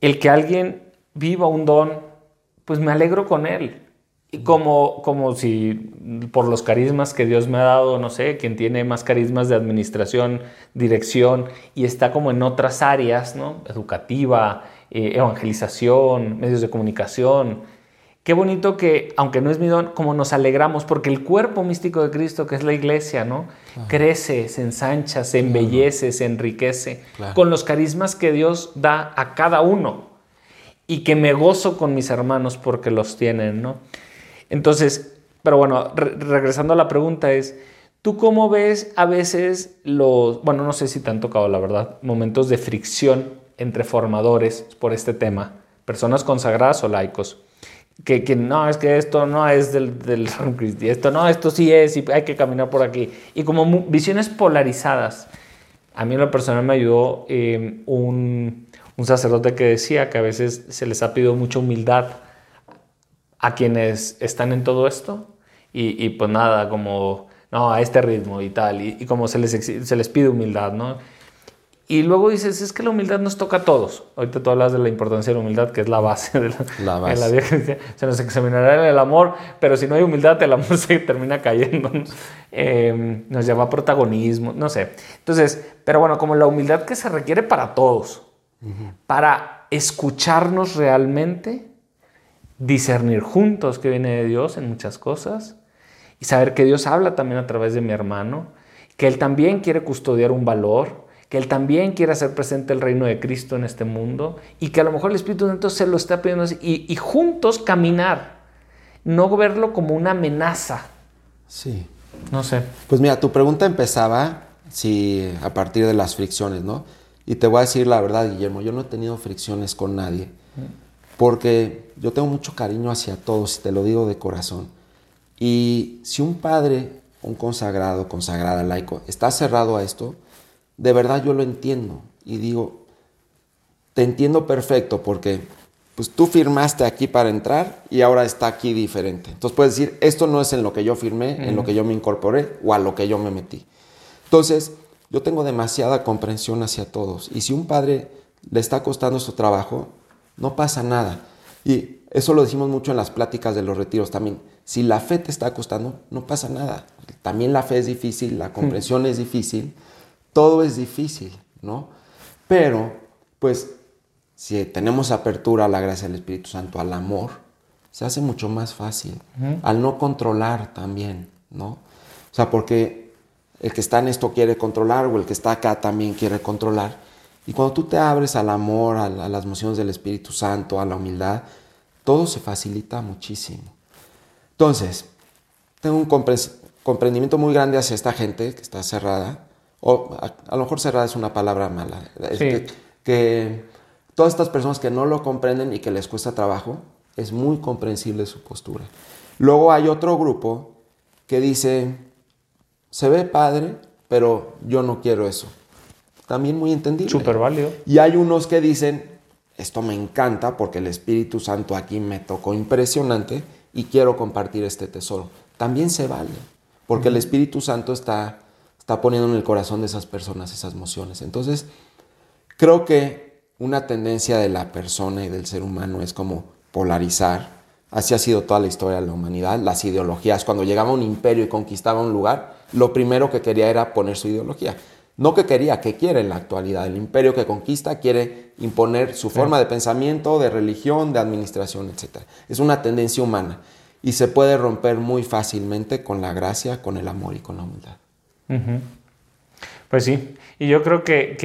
el que alguien viva un don, pues me alegro con él. Y como, como si por los carismas que Dios me ha dado, no sé, quien tiene más carismas de administración, dirección y está como en otras áreas, ¿no? Educativa, eh, evangelización, medios de comunicación. Qué bonito que, aunque no es mi don, como nos alegramos, porque el cuerpo místico de Cristo, que es la iglesia, ¿no? Crece, se ensancha, se embellece, se enriquece con los carismas que Dios da a cada uno y que me gozo con mis hermanos porque los tienen, ¿no? Entonces, pero bueno, regresando a la pregunta es, ¿tú cómo ves a veces los, bueno, no sé si te han tocado la verdad, momentos de fricción entre formadores por este tema, personas consagradas o laicos? Que, que, no, es que esto no es del, del esto no, esto sí es y hay que caminar por aquí. Y como visiones polarizadas. A mí en lo personal me ayudó eh, un, un, sacerdote que decía que a veces se les ha pedido mucha humildad a quienes están en todo esto y, pues nada, como, no, a este ritmo y tal, y, como se les, se les pide humildad, ¿no? Y luego dices, es que la humildad nos toca a todos. Ahorita tú hablas de la importancia de la humildad, que es la base de la, la, Se nos examinará el amor, pero si no hay humildad, el amor (laughs) se termina cayendo. Em, nos lleva a protagonismo, no sé. Entonces, pero bueno, como la humildad que se requiere para todos, para escucharnos realmente discernir juntos que viene de Dios en muchas cosas y saber que Dios habla también a través de mi hermano, que Él también quiere custodiar un valor, que Él también quiere hacer presente el reino de Cristo en este mundo y que a lo mejor el Espíritu Santo se lo está pidiendo y, y juntos caminar, no verlo como una amenaza. Sí. No sé. Pues mira, tu pregunta empezaba si a partir de las fricciones, ¿no? Y te voy a decir la verdad, Guillermo, yo no he tenido fricciones con nadie porque yo tengo mucho cariño hacia todos, te lo digo de corazón. Y si un padre, un consagrado, consagrada, laico, está cerrado a esto, de verdad yo lo entiendo y digo, te entiendo perfecto porque pues tú firmaste aquí para entrar y ahora está aquí diferente. Entonces puedes decir, esto no es en lo que yo firmé, en lo que yo me incorporé o a lo que yo me metí. Entonces, yo tengo demasiada comprensión hacia todos. Y si un padre le está costando su trabajo, no pasa nada. Y eso lo decimos mucho en las pláticas de los retiros también. Si la fe te está costando, no pasa nada. También la fe es difícil, la comprensión es difícil, todo es difícil, ¿no? Pero, pues, si tenemos apertura a la gracia del Espíritu Santo, al amor, se hace mucho más fácil. Al no controlar también, ¿no? O sea, porque el que está en esto quiere controlar o el que está acá también quiere controlar. Y cuando tú te abres al amor, a, las emociones del Espíritu Santo, a la humildad, todo se facilita muchísimo. Entonces, tengo un comprendimiento muy grande hacia esta gente que está cerrada, o a, lo mejor cerrada es una palabra mala, que, todas estas personas que no lo comprenden y que les cuesta trabajo, es muy comprensible su postura. Luego hay otro grupo que dice, se ve padre, pero yo no quiero eso también muy entendible. Súper válido. Y hay unos que dicen, esto me encanta porque el Espíritu Santo aquí me tocó impresionante y quiero compartir este tesoro. También se vale, porque el Espíritu Santo está, está poniendo en el corazón de esas personas esas emociones. Entonces, creo que una tendencia de la persona y del ser humano es como polarizar. Así ha sido toda la historia de la humanidad, las ideologías. Cuando llegaba un imperio y conquistaba un lugar, lo primero que quería era poner su ideología. No que quería, que quiere en la actualidad. El imperio que conquista quiere imponer su forma de pensamiento, de religión, de administración, etc. Es una tendencia humana y se puede romper muy fácilmente con la gracia, con el amor y con la humildad. Pues sí, y yo creo que,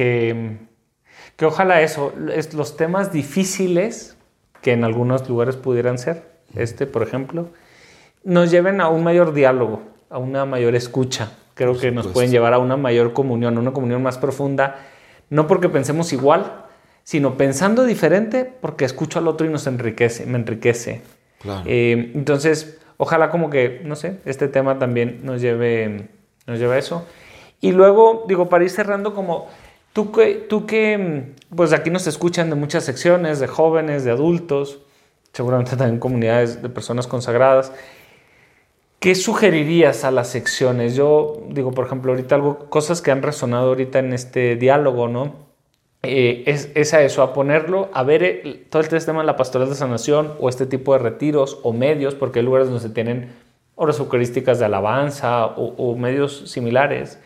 que ojalá eso, es, los temas difíciles, que en algunos lugares pudieran ser, este por ejemplo, nos lleven a un mayor diálogo, a una mayor escucha. Creo que nos pueden llevar a una mayor comunión, a una comunión más profunda, no porque pensemos igual, sino pensando diferente porque escucho al otro y nos enriquece, me enriquece. Eh, entonces, ojalá como que, no sé, este tema también nos lleve, nos lleve a eso. Y luego, digo, para ir cerrando, como tú que, tú que, pues aquí nos escuchan de muchas secciones, de jóvenes, de adultos, seguramente también comunidades de personas consagradas. ¿Qué sugerirías a las secciones? Yo digo, por ejemplo, ahorita algo, cosas que han resonado ahorita en este diálogo, ¿no? Eh, es, a eso, a ponerlo, a ver eh, todo el tema de la pastoral de sanación o este tipo de retiros o medios, porque hay lugares donde se tienen horas eucarísticas de alabanza o, medios similares,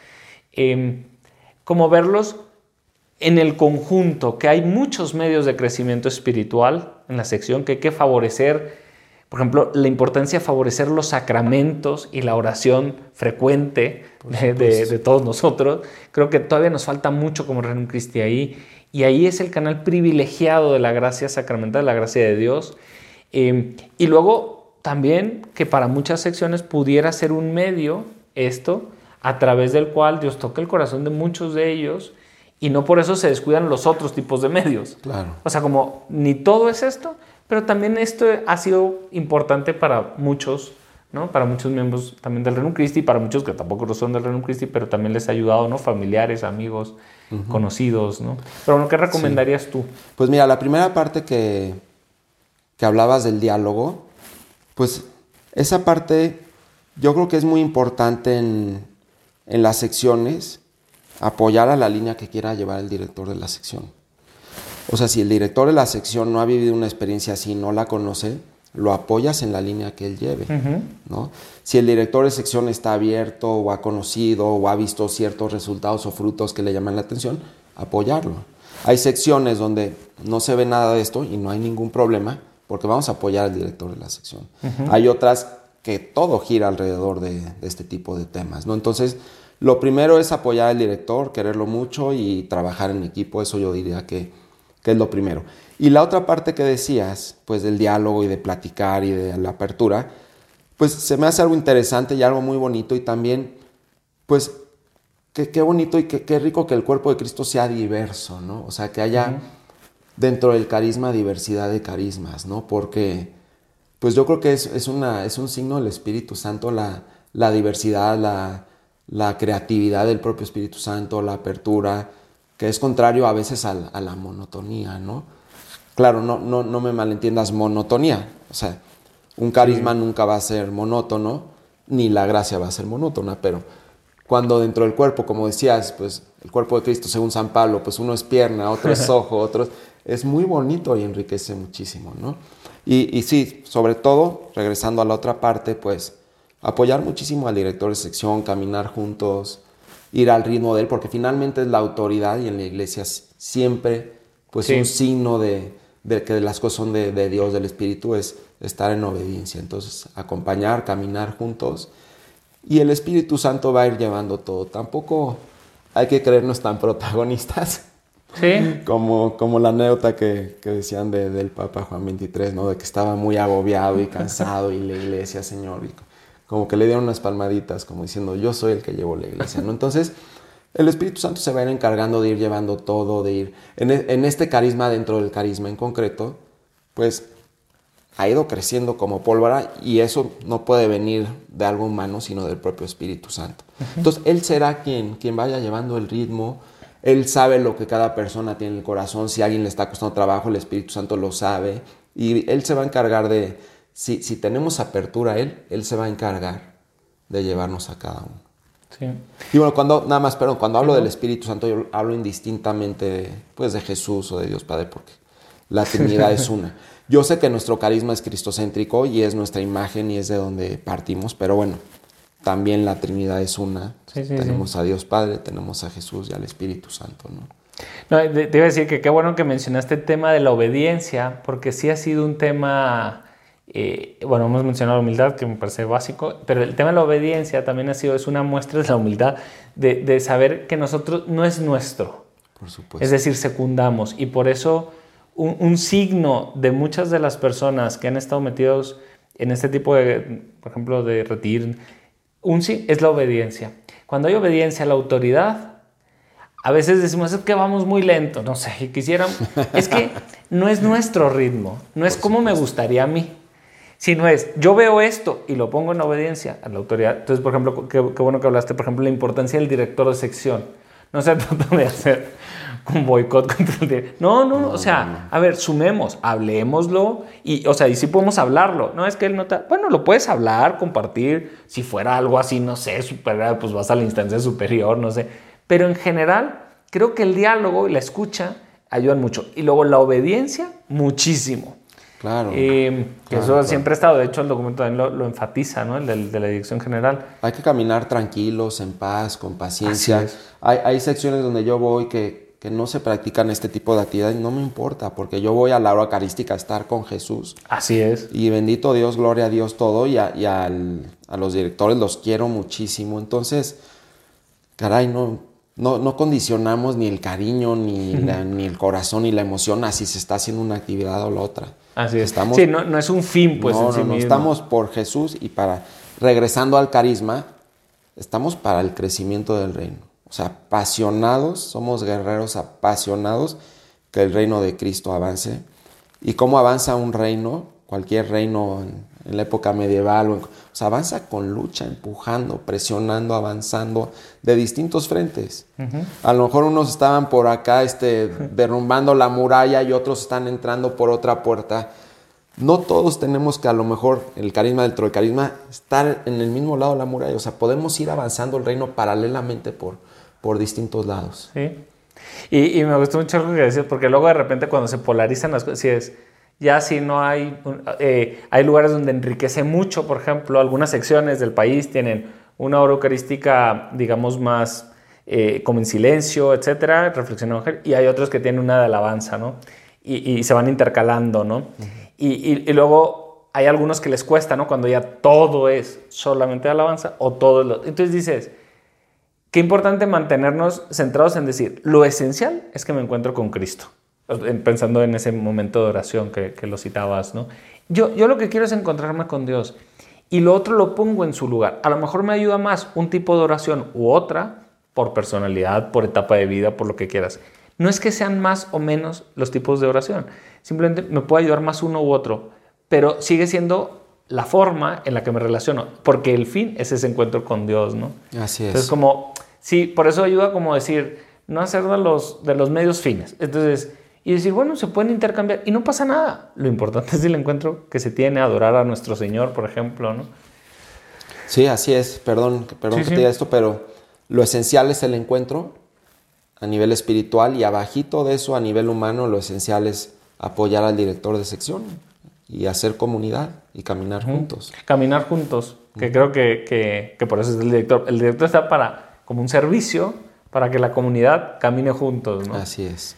em, como verlos en el conjunto, que hay muchos medios de crecimiento espiritual en la sección que hay que favorecer por ejemplo, la importancia de favorecer los sacramentos y la oración frecuente de, todos nosotros. Creo que todavía nos falta mucho como Reino Cristi ahí. Y ahí es el canal privilegiado de la gracia sacramental, de la gracia de Dios. Em, y luego también que para muchas secciones pudiera ser un medio esto a través del cual Dios toca el corazón de muchos de ellos y no por eso se descuidan los otros tipos de medios. Claro. O sea, como ni todo es esto, pero también esto ha sido importante para muchos, ¿no? Para muchos miembros también del Renum Christi, para muchos que tampoco lo son del Renum Christi, pero también les ha ayudado, ¿no? Familiares, amigos, conocidos, ¿no? Pero bueno, ¿qué recomendarías tú? Pues mira, la primera parte que, que hablabas del diálogo, pues esa parte yo creo que es muy importante en, en las secciones apoyar a la línea que quiera llevar el director de la sección. O sea, si el director de la sección no ha vivido una experiencia así, no la conoce, lo apoyas en la línea que él lleve, ¿no? Si el director de sección está abierto o ha conocido o ha visto ciertos resultados o frutos que le llaman la atención, apoyarlo. Hay secciones donde no se ve nada de esto y no hay ningún problema porque vamos a apoyar al director de la sección. Hay otras que todo gira alrededor de, de, este tipo de temas, ¿no? Entonces, lo primero es apoyar al director, quererlo mucho y trabajar en equipo, eso yo diría que que es lo primero. Y la otra parte que decías, pues del diálogo y de platicar y de la apertura, pues se me hace algo interesante y algo muy bonito y también, pues, qué bonito y qué rico que el cuerpo de Cristo sea diverso, ¿no? O sea, que haya dentro del carisma diversidad de carismas, ¿no? Porque, pues yo creo que es, es, una, es un signo del Espíritu Santo la, la diversidad, la, la creatividad del propio Espíritu Santo, la apertura, que es contrario a veces a, la monotonía, ¿no? Claro, no, no, no me malentiendas monotonía, o sea, un carisma nunca va a ser monótono, ni la gracia va a ser monótona, pero cuando dentro del cuerpo, como decías, pues el cuerpo de Cristo, según San Pablo, pues uno es pierna, otro es (laughs) ojo, otro es, muy bonito y enriquece muchísimo, ¿no? Y, y, sí, sobre todo, regresando a la otra parte, pues apoyar muchísimo al director de sección, caminar juntos, ir al ritmo de él, porque finalmente es la autoridad y en la iglesia siempre, pues un signo de, que las cosas son de, Dios, del Espíritu, es estar en obediencia. Entonces, acompañar, caminar juntos y el Espíritu Santo va a ir llevando todo. Tampoco hay que creernos tan protagonistas. Sí. Como, como la anécdota que, que decían del Papa Juan XXIII, ¿no? De que estaba muy agobiado y cansado y la iglesia, Señor, como que le dieron unas palmaditas, como diciendo, yo soy el que llevo la iglesia, ¿no? Entonces, el Espíritu Santo se va a ir encargando de ir llevando todo, de ir, en, e, este carisma, dentro del carisma en concreto, pues ha ido creciendo como pólvora y eso no puede venir de algo humano, sino del propio Espíritu Santo. Entonces, Él será quien, quien vaya llevando el ritmo, Él sabe lo que cada persona tiene en el corazón, si a alguien le está costando trabajo, el Espíritu Santo lo sabe y Él se va a encargar de, si, si tenemos apertura a Él, Él se va a encargar de llevarnos a cada uno. Sí. Y bueno, cuando, nada más, perdón, cuando hablo del Espíritu Santo, yo hablo indistintamente de, pues, de Jesús o de Dios Padre, porque la Trinidad es una. (laughs) Yo sé que nuestro carisma es cristocéntrico y es nuestra imagen y es de donde partimos, pero bueno, también la Trinidad es una. tenemos a Dios Padre, tenemos a Jesús y al Espíritu Santo, ¿no? No, te iba a decir que qué bueno que mencionaste el tema de la obediencia, porque sí ha sido un tema eh, bueno, hemos mencionado la humildad, que me parece básico, pero el tema de la obediencia también ha sido, es una muestra de la humildad, de, saber que nosotros no es nuestro. Por supuesto. Es decir, secundamos. Y por eso un, signo de muchas de las personas que han estado metidos en este tipo de, por ejemplo, de retir, un, es la obediencia. Cuando hay obediencia a la autoridad, a veces decimos, es que vamos muy lento, no sé, quisieran, es que no es nuestro ritmo, no es como me gustaría a mí, sino es, yo veo esto y lo pongo en obediencia a la autoridad. Entonces, por ejemplo, qué, bueno que hablaste, por ejemplo, la importancia del director de sección. No se trata (laughs) de hacer (laughs) un boicot contra el director. No, no, o sea, a ver, sumemos, hablemoslo y, o sea, y sí podemos hablarlo. No es que él no bueno, lo puedes hablar, compartir. Si fuera algo así, no sé, super, pues vas a la instancia superior, no sé. Pero en general, creo que el diálogo y la escucha ayudan mucho. Y luego la obediencia, muchísimo. Claro. Eh, eso siempre ha estado, de hecho el documento también lo, enfatiza, ¿no? El de, la dirección general. Hay que caminar tranquilos, en paz, con paciencia. Hay, hay, secciones donde yo voy que, que, no se practican este tipo de actividades, no me importa, porque yo voy a la hora eucarística a estar con Jesús. Así es. Y bendito Dios, gloria a Dios todo, y, a, y al, a los directores los quiero muchísimo. Entonces, caray, no, no, no condicionamos ni el cariño, ni, (laughs) ni el corazón, ni la emoción, así se está haciendo una actividad o la otra. Así es. Estamos, sí, no, no es un fin, pues. No, no, estamos por Jesús y para, regresando al carisma, estamos para el crecimiento del reino. O sea, apasionados, somos guerreros apasionados que el reino de Cristo avance. ¿Y cómo avanza un reino? Cualquier reino en, en la época medieval. O, sea, avanza con lucha, empujando, presionando, avanzando de distintos frentes. A lo mejor unos estaban por acá este, (laughs) derrumbando la muralla y otros están entrando por otra puerta. No todos tenemos que a lo mejor el carisma dentro del carisma estar en el mismo lado de la muralla. O sea, podemos ir avanzando el reino paralelamente por, por distintos lados. Sí. Y, y me gustó mucho lo que decías, porque luego de repente cuando se polarizan las cosas, si es ya si no hay, eh, hay lugares donde enriquece mucho, por ejemplo, algunas secciones del país tienen una hora eucarística, digamos, más eh, como en silencio, etcétera, reflexión evangélica, y hay otros que tienen una de alabanza, ¿no? Y, se van intercalando, ¿no? y, y, luego hay algunos que les cuesta, ¿no? Cuando ya todo es solamente alabanza o todo es lo... Entonces dices, qué importante mantenernos centrados en decir, lo esencial es que me encuentro con Cristo pensando en ese momento de oración que, lo citabas, ¿no? Yo, yo lo que quiero es encontrarme con Dios y lo otro lo pongo en su lugar. A lo mejor me ayuda más un tipo de oración u otra por personalidad, por etapa de vida, por lo que quieras. No es que sean más o menos los tipos de oración, simplemente me puede ayudar más uno u otro, pero sigue siendo la forma en la que me relaciono, porque el fin es ese encuentro con Dios, ¿no? Así es. Entonces, como, sí, por eso ayuda como decir, no hacer de los, de los medios fines. Entonces, y decir, bueno, se pueden intercambiar y no pasa nada. Lo importante (laughs) es el encuentro que se tiene, adorar a nuestro Señor, por ejemplo, ¿no? Sí, así es. Perdón, perdón que te diga esto, pero lo esencial es el encuentro a nivel espiritual y abajito de eso, a nivel humano, lo esencial es apoyar al director de sección y hacer comunidad y caminar juntos. Caminar juntos, que creo que, que, que por eso es el director. El director está para, como un servicio, para que la comunidad camine juntos, ¿no? Así es.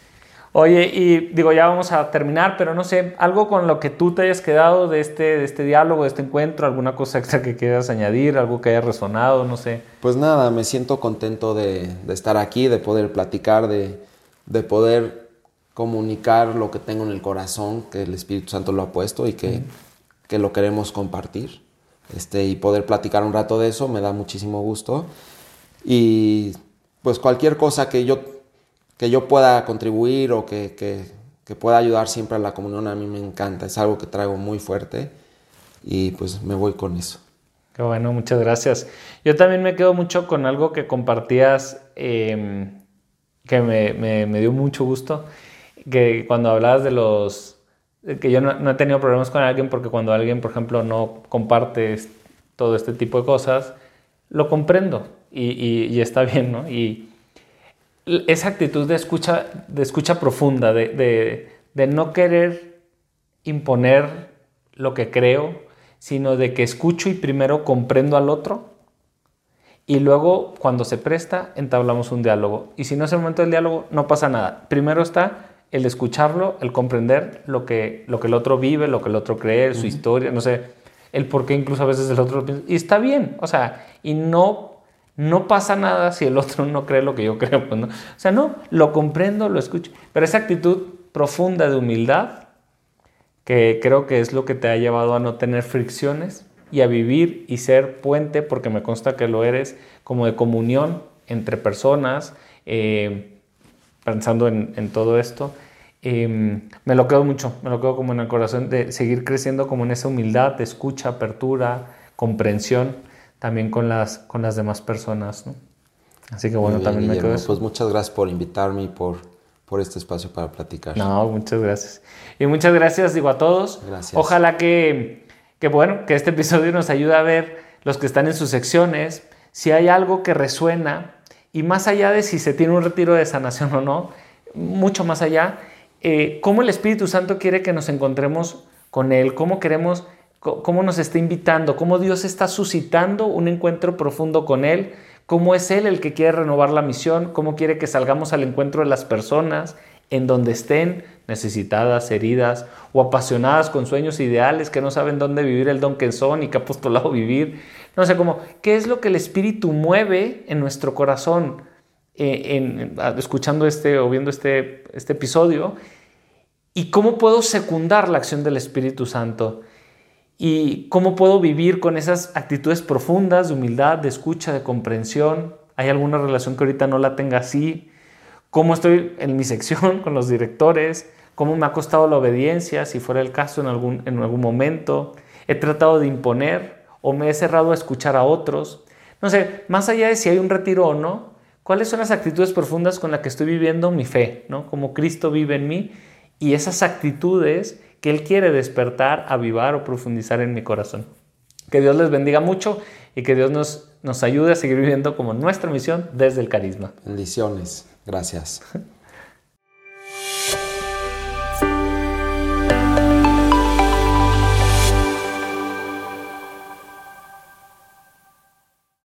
Oye, y digo, ya vamos a terminar, pero no sé, algo con lo que tú te hayas quedado de este, de este diálogo, de este encuentro, alguna cosa extra que quieras añadir, algo que haya resonado, no sé. Pues nada, me siento contento de, estar aquí, de poder platicar, de, poder comunicar lo que tengo en el corazón, que el Espíritu Santo lo ha puesto y que, que lo queremos compartir. Este, y poder platicar un rato de eso me da muchísimo gusto. Y pues cualquier cosa que yo que yo pueda contribuir o que, pueda ayudar siempre a la comunión, a mí me encanta. Es algo que traigo muy fuerte y pues me voy con eso. Qué bueno, muchas gracias. Yo también me quedo mucho con algo que compartías em, que me, dio mucho gusto, que cuando hablabas de los... que yo no, he tenido problemas con alguien porque cuando alguien, por ejemplo, no comparte todo este tipo de cosas, lo comprendo y, y está (laughs) bien, ¿no? Y, esa actitud de escucha, de escucha profunda, de, no querer imponer lo que creo, sino de que escucho y primero comprendo al otro y luego cuando se presta entablamos un diálogo. Y si no es el momento del diálogo, no pasa nada. Primero está el escucharlo, el comprender lo que, lo que el otro vive, lo que el otro cree, su historia, no sé, el por qué incluso a veces el otro lo piensa. Y está bien, o sea, y no No pasa nada si el otro no cree lo que yo (laughs) creo. Pues, ¿no? O sea, no, lo comprendo, lo escucho. Pero esa actitud profunda de humildad, que creo que es lo que te ha llevado a no tener fricciones y a vivir y ser puente, porque me consta que lo eres, como de comunión entre personas, eh, pensando en, todo esto. Em, me lo quedo mucho, me lo quedo como en el corazón de seguir creciendo como en esa humildad de escucha, apertura, comprensión también con las, con las demás personas. ¿no? Así que bueno, también me quedo eso. Pues muchas gracias por invitarme y por, por este espacio para platicar. No, muchas gracias. Y muchas gracias, digo, a todos. Gracias. Ojalá que, que, bueno, que este episodio nos ayude a ver los que están en sus secciones, si hay algo que resuena y más allá de si se tiene un retiro de sanación o no, mucho más allá, eh, cómo el Espíritu Santo quiere que nos encontremos con Él, cómo queremos cómo nos está invitando, cómo Dios está suscitando un encuentro profundo con Él, cómo es Él el que quiere renovar la misión, cómo quiere que salgamos al encuentro de las personas en donde estén necesitadas, heridas o apasionadas con sueños ideales que no saben dónde vivir el don que son y qué apostolado vivir. No sé, cómo, ¿qué es lo que el Espíritu mueve en nuestro corazón eh, escuchando este o viendo este, este episodio? ¿Y cómo puedo secundar la acción del Espíritu Santo? y cómo puedo vivir con esas actitudes profundas de humildad, de escucha, de comprensión. ¿Hay alguna relación que ahorita no la tenga así? ¿Cómo estoy en mi sección (laughs) con los directores? ¿Cómo me ha costado la obediencia, si fuera el caso en algún, en algún momento? ¿He tratado de imponer o me he cerrado a escuchar a otros? No sé, más allá de si hay un retiro o no, ¿cuáles son las actitudes profundas con las que estoy viviendo mi fe? ¿no? Como Cristo vive en mí y esas actitudes que Él quiere despertar, avivar o profundizar en mi corazón. Que Dios les bendiga mucho y que Dios nos, nos ayude a seguir viviendo como nuestra misión desde el carisma. Bendiciones. Gracias.